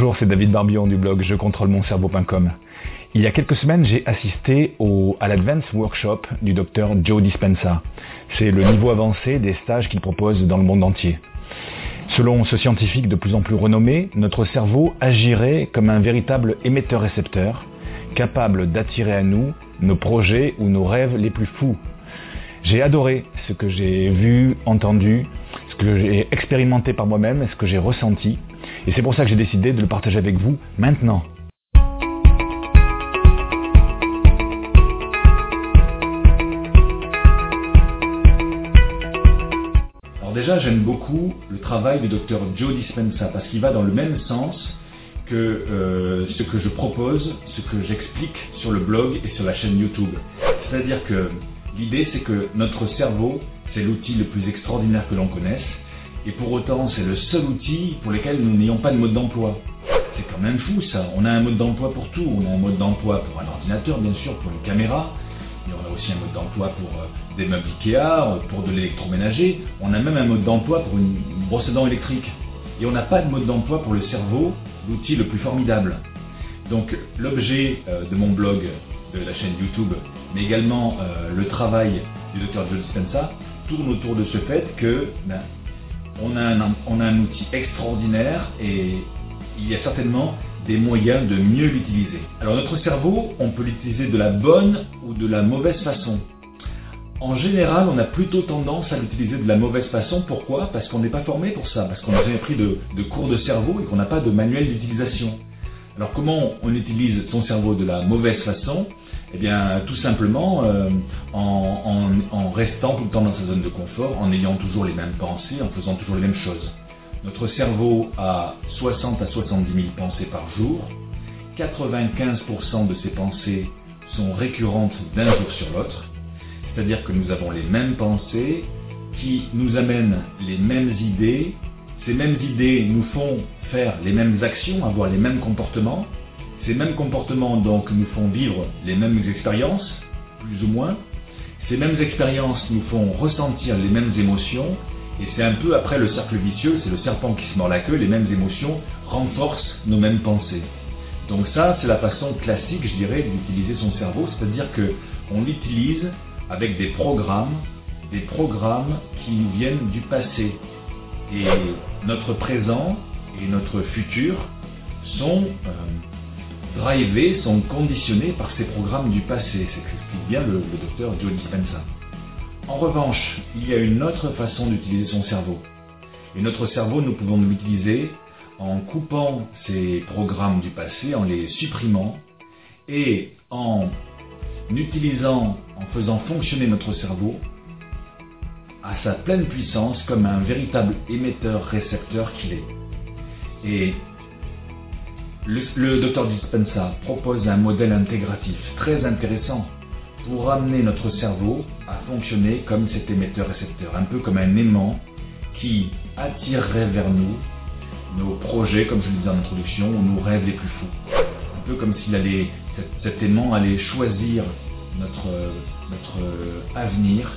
Bonjour, c'est David Barbillon du blog je contrôle mon cerveau.com. Il y a quelques semaines, j'ai assisté au, à l'Advance Workshop du docteur Joe Dispenza. C'est le niveau avancé des stages qu'il propose dans le monde entier. Selon ce scientifique de plus en plus renommé, notre cerveau agirait comme un véritable émetteur-récepteur, capable d'attirer à nous nos projets ou nos rêves les plus fous. J'ai adoré ce que j'ai vu, entendu, ce que j'ai expérimenté par moi-même ce que j'ai ressenti. Et c'est pour ça que j'ai décidé de le partager avec vous maintenant. Alors déjà, j'aime beaucoup le travail du docteur Joe Dispenza parce qu'il va dans le même sens que euh, ce que je propose, ce que j'explique sur le blog et sur la chaîne YouTube. C'est-à-dire que l'idée, c'est que notre cerveau, c'est l'outil le plus extraordinaire que l'on connaisse et pour autant, c'est le seul outil pour lequel nous n'ayons pas de mode d'emploi. C'est quand même fou ça. On a un mode d'emploi pour tout. On a un mode d'emploi pour un ordinateur, bien sûr, pour une caméra. Mais on a aussi un mode d'emploi pour euh, des meubles Ikea, pour de l'électroménager. On a même un mode d'emploi pour une, brosse à dents électrique. Et on n'a pas de mode d'emploi pour le cerveau, l'outil le plus formidable. Donc l'objet euh, de mon blog, de la chaîne YouTube, mais également euh, le travail du docteur Joe Dispenza, tourne autour de ce fait que ben, on a, un, outil extraordinaire et il y a certainement des moyens de mieux l'utiliser. Alors notre cerveau, on peut l'utiliser de la bonne ou de la mauvaise façon. En général, on a plutôt tendance à l'utiliser de la mauvaise façon. Pourquoi? Parce qu'on n'est pas formé pour ça, parce qu'on n'a jamais pris de, de cours de cerveau et qu'on n'a pas de manuel d'utilisation. Alors comment on utilise son cerveau de la mauvaise façon? Eh bien, tout simplement euh, en, restant tout le temps dans sa zone de confort, en ayant toujours les mêmes pensées, en faisant toujours les mêmes choses. Notre cerveau a 60 à 70 000 pensées par jour. 95% de ces pensées sont récurrentes d'un jour sur l'autre. C'est-à-dire que nous avons les mêmes pensées qui nous amènent les mêmes idées. Ces mêmes idées nous font faire les mêmes actions, avoir les mêmes comportements. Ces mêmes comportements donc nous font vivre les mêmes expériences, plus ou moins. Ces mêmes expériences nous font ressentir les mêmes émotions. Et c'est un peu après le cercle vicieux, c'est le serpent qui se mord la queue, les mêmes émotions renforcent nos mêmes pensées. Donc ça, c'est la façon classique, je dirais, d'utiliser son cerveau, c'est-à-dire qu'on l'utilise avec des programmes, des programmes qui nous viennent du passé. Et notre présent et notre futur sont euh, drivés, sont conditionnés par ces programmes du passé. C'est ce bien le, docteur Joe Dispenza. En revanche, il y a une autre façon d'utiliser son cerveau. Et notre cerveau, nous pouvons l'utiliser en coupant ces programmes du passé, en les supprimant et en utilisant, en faisant fonctionner notre cerveau à sa pleine puissance comme un véritable émetteur-récepteur qu'il est. Et le, docteur Dispenza propose un modèle intégratif très intéressant pour amener notre cerveau à fonctionner comme cet émetteur-récepteur, un peu comme un aimant qui attirerait vers nous nos projets, comme je le disais en introduction, ou nos rêves les plus fous. Un peu comme s'il allait, cet, aimant allait choisir notre, notre avenir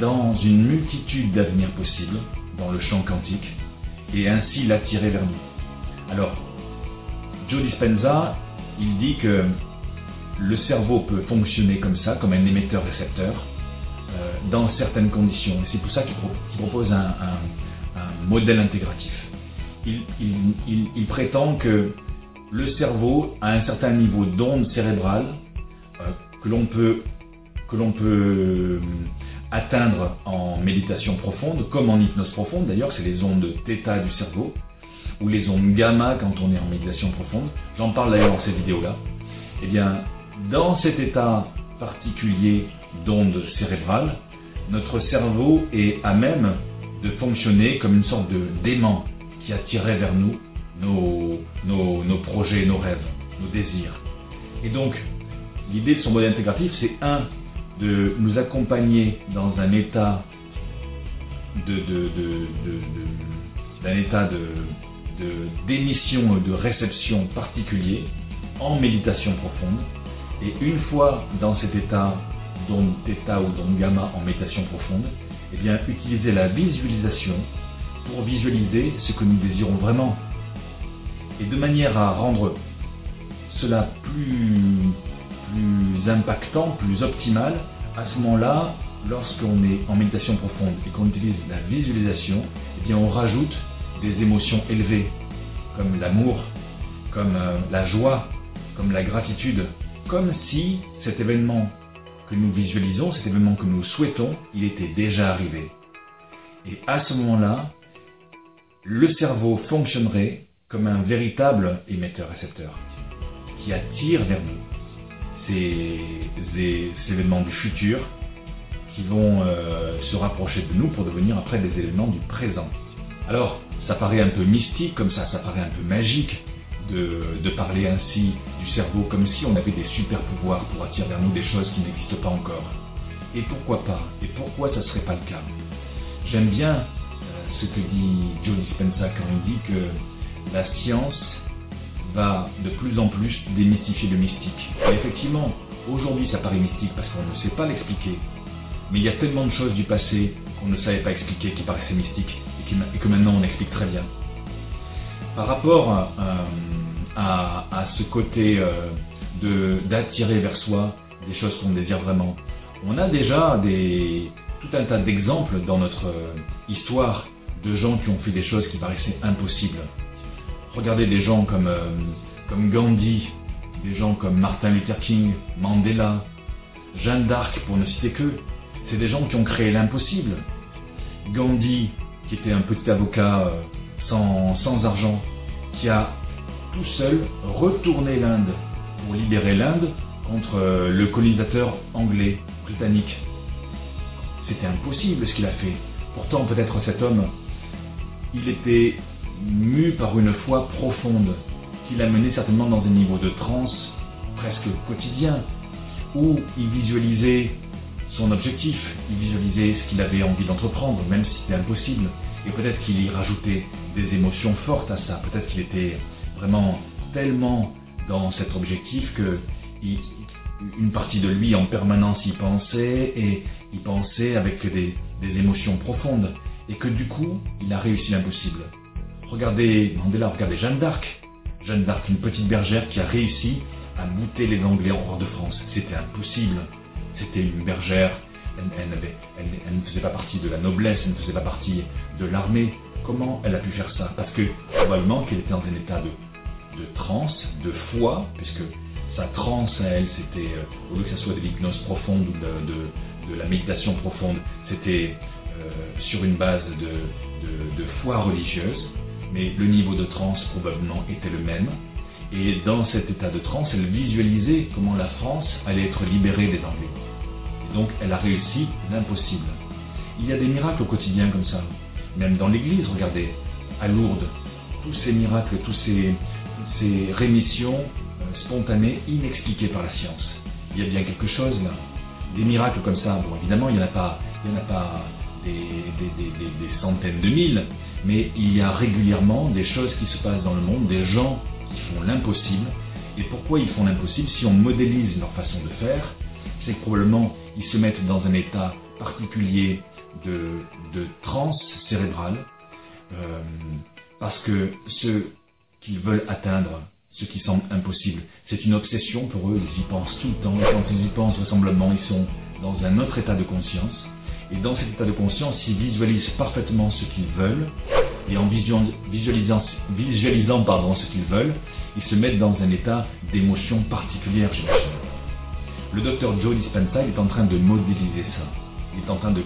dans une multitude d'avenirs possibles dans le champ quantique et ainsi l'attirer vers nous. Alors, Joe Dispenza, il dit que le cerveau peut fonctionner comme ça, comme un émetteur-récepteur, euh, dans certaines conditions. Et c'est pour ça qu'il propose un, modèle intégratif. Il, prétend que le cerveau a un certain niveau d'onde cérébrale euh, que l'on peut, peut euh, atteindre en méditation profonde, comme en hypnose profonde. D'ailleurs, c'est les ondes θ du cerveau ou les ondes gamma quand on est en méditation profonde. J'en parle d'ailleurs dans cette vidéo-là. Eh bien, dans cet état particulier d'onde cérébrale, notre cerveau est à même de fonctionner comme une sorte de d'aimant qui attirait vers nous nos, projets, nos rêves, nos désirs. Et donc, l'idée de son modèle intégratif, c'est un, de nous accompagner dans un état de d'un état de, d'émission de, de réception particulier en méditation profonde. Et une fois dans cet état d'onde θ ou d'onde gamma en méditation profonde, eh bien, utiliser la visualisation pour visualiser ce que nous désirons vraiment. Et de manière à rendre cela plus, plus impactant, plus optimal, à ce moment-là, lorsqu'on est en méditation profonde et qu'on utilise la visualisation, eh bien on rajoute des émotions élevées, comme l'amour, comme euh, la joie, comme la gratitude, comme si cet événement que nous visualisons, cet événement que nous souhaitons, il était déjà arrivé. Et à ce moment-là, le cerveau fonctionnerait comme un véritable émetteur-récepteur qui attire vers nous ces, événements du futur qui vont euh, se rapprocher de nous pour devenir après des événements du présent. Alors, ça paraît un peu mystique comme ça, ça paraît un peu magique de, parler ainsi du cerveau comme si on avait des super pouvoirs pour attirer vers nous des choses qui n'existent pas encore. Et pourquoi pas? Et pourquoi ça ne serait pas le cas? J'aime bien euh, ce que dit Joe Dispenza quand il dit que la science va de plus en plus démystifier le mystique. Effectivement, aujourd'hui ça paraît mystique parce qu'on ne sait pas l'expliquer. Mais il y a tellement de choses du passé qu'on ne savait pas expliquer qui paraissaient mystiques et, que maintenant on explique très bien. Par rapport à, euh, ce côté euh, d'attirer vers soi des choses qu'on désire vraiment, on a déjà tout un tas d'exemples dans notre histoire de gens qui ont fait des choses qui paraissaient impossibles. Regardez des gens comme, euh, comme Gandhi, des gens comme Martin Luther King, Mandela, Jeanne d'Arc, pour ne citer que. C'est des gens qui ont créé l'impossible. Gandhi, qui était un petit avocat euh, sans, argent, qui a tout seul retourné l'Inde pour libérer l'Inde contre euh, le colonisateur anglais, britannique. C'était impossible ce qu'il a fait. Pourtant, peut-être cet homme, il était mu par une foi profonde, qui l'a mené certainement dans des niveaux de transe presque quotidiens, où il visualisait son objectif, il visualisait ce qu'il avait envie d'entreprendre, même si c'était impossible, et peut-être qu'il y rajoutait des émotions fortes à ça, peut-être qu'il était vraiment tellement dans cet objectif que une partie de lui en permanence y pensait et il pensait avec des émotions profondes et que du coup il a réussi l'impossible. Regardez Mandela, regardez Jeanne d'Arc. Jeanne d'Arc, une petite bergère qui a réussi à bouter les Anglais hors de France. C'était impossible. C'était une bergère. Elle, ne faisait pas partie de la noblesse, elle ne faisait pas partie de l'armée. Comment elle a pu faire ça? Parce que probablement qu'elle était dans un état de, de transe, de foi, puisque sa transe à elle, c'était, euh, au lieu que ce soit de l'hypnose profonde ou de, la méditation profonde, c'était euh, sur une base de, de foi religieuse mais le niveau de transe probablement était le même. Et dans cet état de transe, elle visualisait comment la France allait être libérée des Anglais. Donc elle a réussi l'impossible. Il y a des miracles au quotidien comme ça. Même dans l'église, regardez, à Lourdes, tous ces miracles, tous ces, rémissions euh, spontanées, inexpliquées par la science. Il y a bien quelque chose là. Des miracles comme ça, bon évidemment il n'y en a pas, a pas des, centaines de mille, mais il y a régulièrement des choses qui se passent dans le monde, des gens qui font l'impossible. Et pourquoi ils font l'impossible Si on modélise leur façon de faire, c'est probablement ils se mettent dans un état particulier de, de transe cérébrale, euh, parce que ce qu'ils veulent atteindre, ce qui semble impossible, c'est une obsession pour eux, ils y pensent tout le temps, et quand ils y pensent vraisemblablement, ils sont dans un autre état de conscience, et dans cet état de conscience, ils visualisent parfaitement ce qu'ils veulent. Et en visualisant, visualisant pardon, ce qu'ils veulent, ils se mettent dans un état d'émotion particulière chez Le docteur Joe Dispenza est en train de modéliser ça. Il est en train de,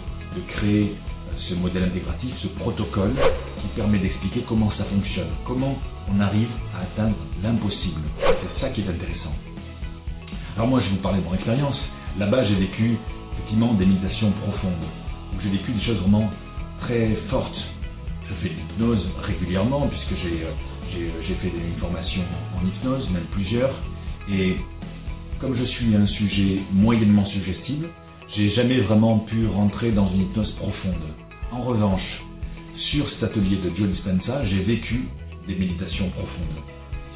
créer euh, ce modèle intégratif, ce protocole qui permet d'expliquer comment ça fonctionne, comment on arrive à atteindre l'impossible. C'est ça qui est intéressant. Alors moi, je vais vous parler de mon expérience. Là-bas, j'ai vécu effectivement des méditations profondes, j'ai vécu des choses vraiment très fortes. Je fais de l'hypnose régulièrement, puisque j'ai euh, euh, fait une formation en hypnose, même plusieurs, et comme je suis un sujet moyennement suggestible, j'ai jamais vraiment pu rentrer dans une hypnose profonde. En revanche, sur cet atelier de Joe Dispenza, j'ai vécu des méditations profondes.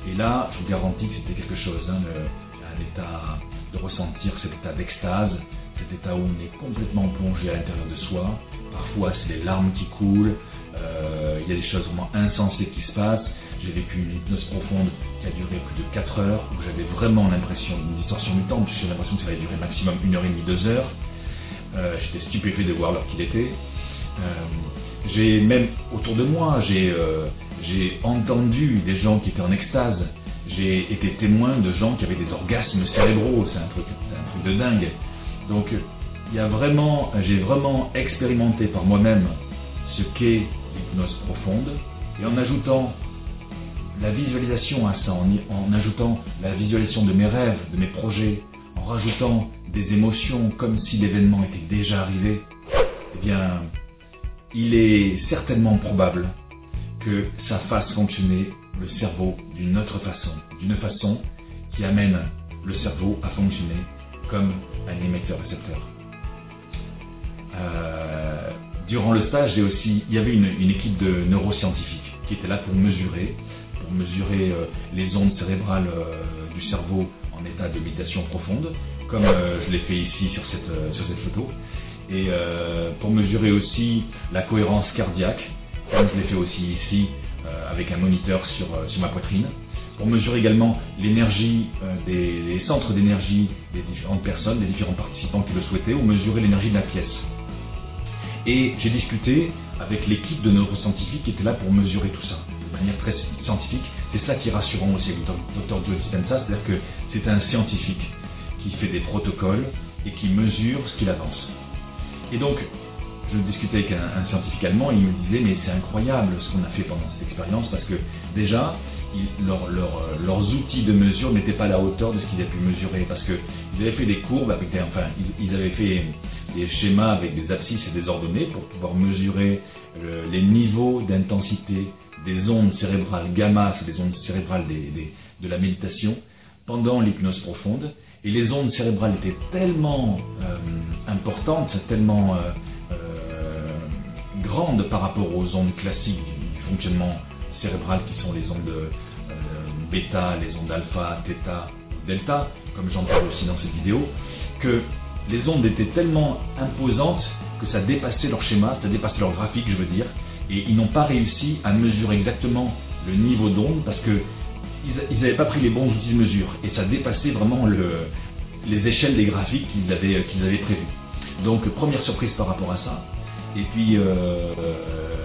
Et là, je vous garantis que c'était quelque chose, hein, un état de ressentir cet état d'extase, cet état où on est complètement plongé à l'intérieur de soi. Parfois, c'est les larmes qui coulent, euh, il y a des choses vraiment insensées qui se passent. J'ai vécu une hypnose profonde qui a duré plus de 4 heures, où j'avais vraiment l'impression d'une distorsion du temps, puisque j'ai l'impression que ça allait durer maximum 1 heure et demie, 2 heures. Euh, j'étais stupéfait de voir l'heure qu'il était. Euh, j'ai même autour de moi, j'ai euh, j'ai entendu des gens qui étaient en extase. J'ai été témoin de gens qui avaient des orgasmes cérébraux. C'est un truc, un truc de dingue. Donc, il y a vraiment, j'ai vraiment expérimenté par moi-même ce qu'est l'hypnose profonde. Et en ajoutant la visualisation à ça, en, ajoutant la visualisation de mes rêves, de mes projets, en rajoutant des émotions comme si l'événement était déjà arrivé, eh bien, il est certainement probable que ça fasse fonctionner le cerveau d'une autre façon, d'une façon qui amène le cerveau à fonctionner comme un émetteur-récepteur. Euh, durant le stage, il y avait une, équipe de neuroscientifiques qui était là pour mesurer, pour mesurer euh, les ondes cérébrales euh, du cerveau en état de méditation profonde, comme je l'ai fait ici sur cette, photo, et pour mesurer aussi la cohérence cardiaque, comme je l'ai fait aussi ici avec un moniteur sur, sur ma poitrine. Pour mesurer également l'énergie des, centres d'énergie des différentes personnes, des différents participants qui le souhaitaient, ou mesurer l'énergie de la pièce. Et j'ai discuté avec l'équipe de neuroscientifiques qui était là pour mesurer tout ça de manière très scientifique. C'est ça qui est rassurant aussi avec le Dr Joe Dispenza, c'est-à-dire que c'est un scientifique qui fait des protocoles et qui mesure ce qu'il avance. Et donc, je discutais avec un, scientifique allemand, il me disait mais c'est incroyable ce qu'on a fait pendant cette expérience parce que déjà, leurs outils de mesure n'étaient pas à la hauteur de ce qu'ils avaient pu mesurer parce qu'ils avaient fait des courbes avec des, enfin, ils avaient fait des schémas avec des abscisses et des ordonnées pour pouvoir mesurer les niveaux d'intensité des ondes cérébrales gamma, c'est des ondes cérébrales de la méditation, pendant l'hypnose profonde. Et les ondes cérébrales étaient tellement euh, importantes, tellement euh, grandes par rapport aux ondes classiques du, fonctionnement cérébral qui sont les ondes bêta, les ondes alpha, theta, delta, comme j'en parle aussi dans cette vidéo, que les ondes étaient tellement imposantes que ça dépassait leur schéma, ça dépassait leur graphique, je veux dire, et ils n'ont pas réussi à mesurer exactement le niveau d'onde parce que ils n'avaient pas pris les bons outils de mesure et ça dépassait vraiment les échelles des graphiques qu'ils avaient, prévues. Donc première surprise par rapport à ça. Et puis euh,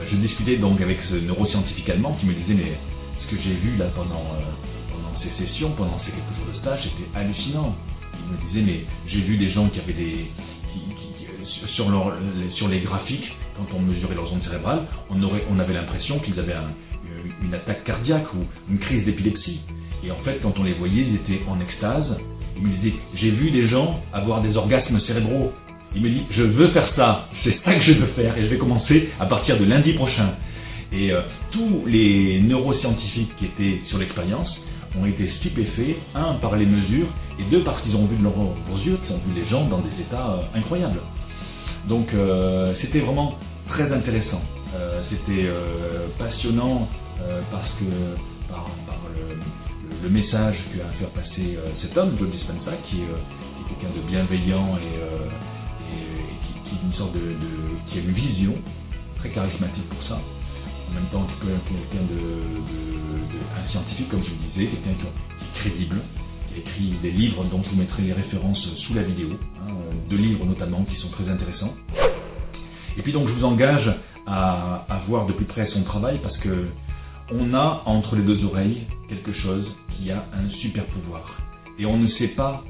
je discutais donc avec ce neuroscientifique allemand qui me disait mais ce que j'ai vu là pendant, euh, pendant ces sessions, pendant ces quelques jours de stage, c'était hallucinant il me disait, mais j'ai vu des gens qui avaient des. leur, sur les graphiques, quand on mesurait leurs ondes cérébrales, on, avait l'impression qu'ils avaient une attaque cardiaque ou une crise d'épilepsie. Et en fait, quand on les voyait, ils étaient en extase. Il me disait, j'ai vu des gens avoir des orgasmes cérébraux. Il me dit, je veux faire ça, c'est ça que je veux faire, et je vais commencer à partir de lundi prochain. Et euh, tous les neuroscientifiques qui étaient sur l'expérience ont été stupéfaits, un par les mesures et deux parce qu'ils ont vu de leurs yeux, qu'ils ont vu les gens dans des états euh, incroyables. Donc euh, c'était vraiment très intéressant. Euh, c'était passionnant parce que par, le, message que a faire passer cet homme, Joe Dispenza, qui, est quelqu'un de bienveillant et, qui, une sorte de, qui a une vision très charismatique pour ça en même temps quelqu'un de, un scientifique, comme je vous disais, quelqu'un qui, est crédible, qui a écrit des livres dont je vous mettrai les références sous la vidéo, hein, deux livres notamment qui sont très intéressants. Et puis donc je vous engage à, voir de plus près son travail parce que on a entre les deux oreilles quelque chose qui a un super pouvoir. Et on ne sait pas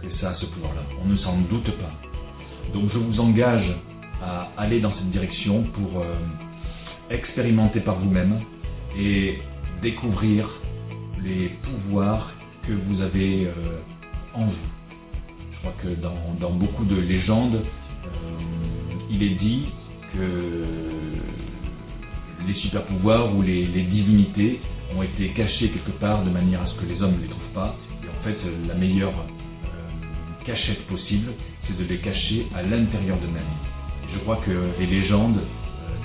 que ça a ce pouvoir-là, on ne s'en doute pas. Donc je vous engage à aller dans cette direction pour... Euh, expérimenter par vous-même et découvrir les pouvoirs que vous avez euh, en vous. Je crois que dans, beaucoup de légendes, il est dit que les super pouvoirs ou les, divinités ont été cachés quelque part de manière à ce que les hommes ne les trouvent pas. Et en fait, la meilleure euh, cachette possible, c'est de les cacher à l'intérieur d'eux-mêmes. Je crois que les légendes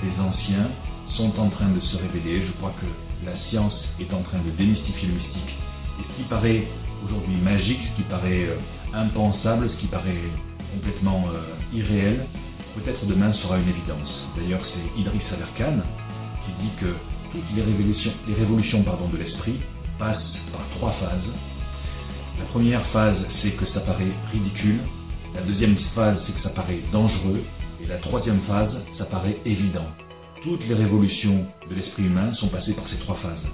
des anciens sont en train de se révéler. Je crois que la science est en train de démystifier le mystique. Et ce qui paraît aujourd'hui magique, ce qui paraît euh, impensable, ce qui paraît complètement euh, irréel, peut-être demain sera une évidence. D'ailleurs, c'est Idriss Aberkan qui dit que toutes les révolutions, les révolutions pardon, de l'esprit passent par trois phases. La première phase, c'est que ça paraît ridicule. La deuxième phase, c'est que ça paraît dangereux. Et la troisième phase, ça paraît évident. Toutes les révolutions de l'esprit humain sont passées par ces trois phases.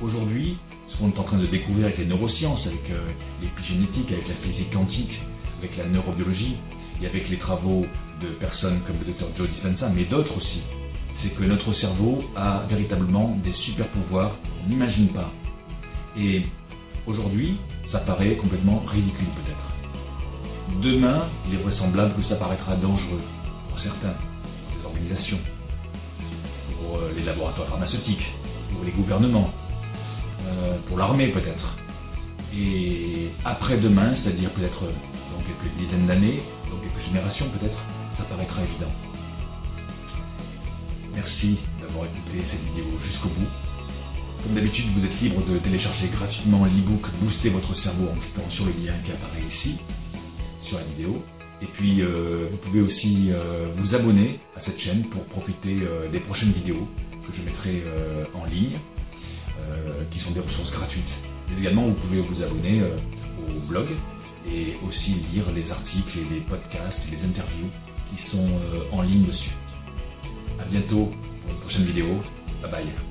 Aujourd'hui, ce qu'on est en train de découvrir avec les neurosciences, avec euh, l'épigénétique, avec la physique quantique, avec la neurobiologie, et avec les travaux de personnes comme le Dr Joe Dispenza, mais d'autres aussi, c'est que notre cerveau a véritablement des super pouvoirs qu'on n'imagine pas. Et aujourd'hui, ça paraît complètement ridicule peut-être. Demain, il est vraisemblable que ça paraîtra dangereux pour certains, pour les organisations, pour euh, les laboratoires pharmaceutiques, pour les gouvernements, euh, pour l'armée peut-être. Et après-demain, c'est-à-dire peut-être dans quelques dizaines d'années, dans quelques générations peut-être, ça paraîtra évident. Merci d'avoir écouté cette vidéo jusqu'au bout. Comme d'habitude, vous êtes libre de télécharger gratuitement l'ebook Booster votre cerveau en cliquant sur le lien qui apparaît ici, sur la vidéo. Et puis, euh, vous pouvez aussi euh, vous abonner à cette chaîne pour profiter euh, des prochaines vidéos que je mettrai en ligne, qui sont des ressources gratuites. Mais également, vous pouvez vous abonner au blog et aussi lire les articles et les podcasts et les interviews qui sont en ligne dessus. A bientôt pour une prochaine vidéo. Bye bye.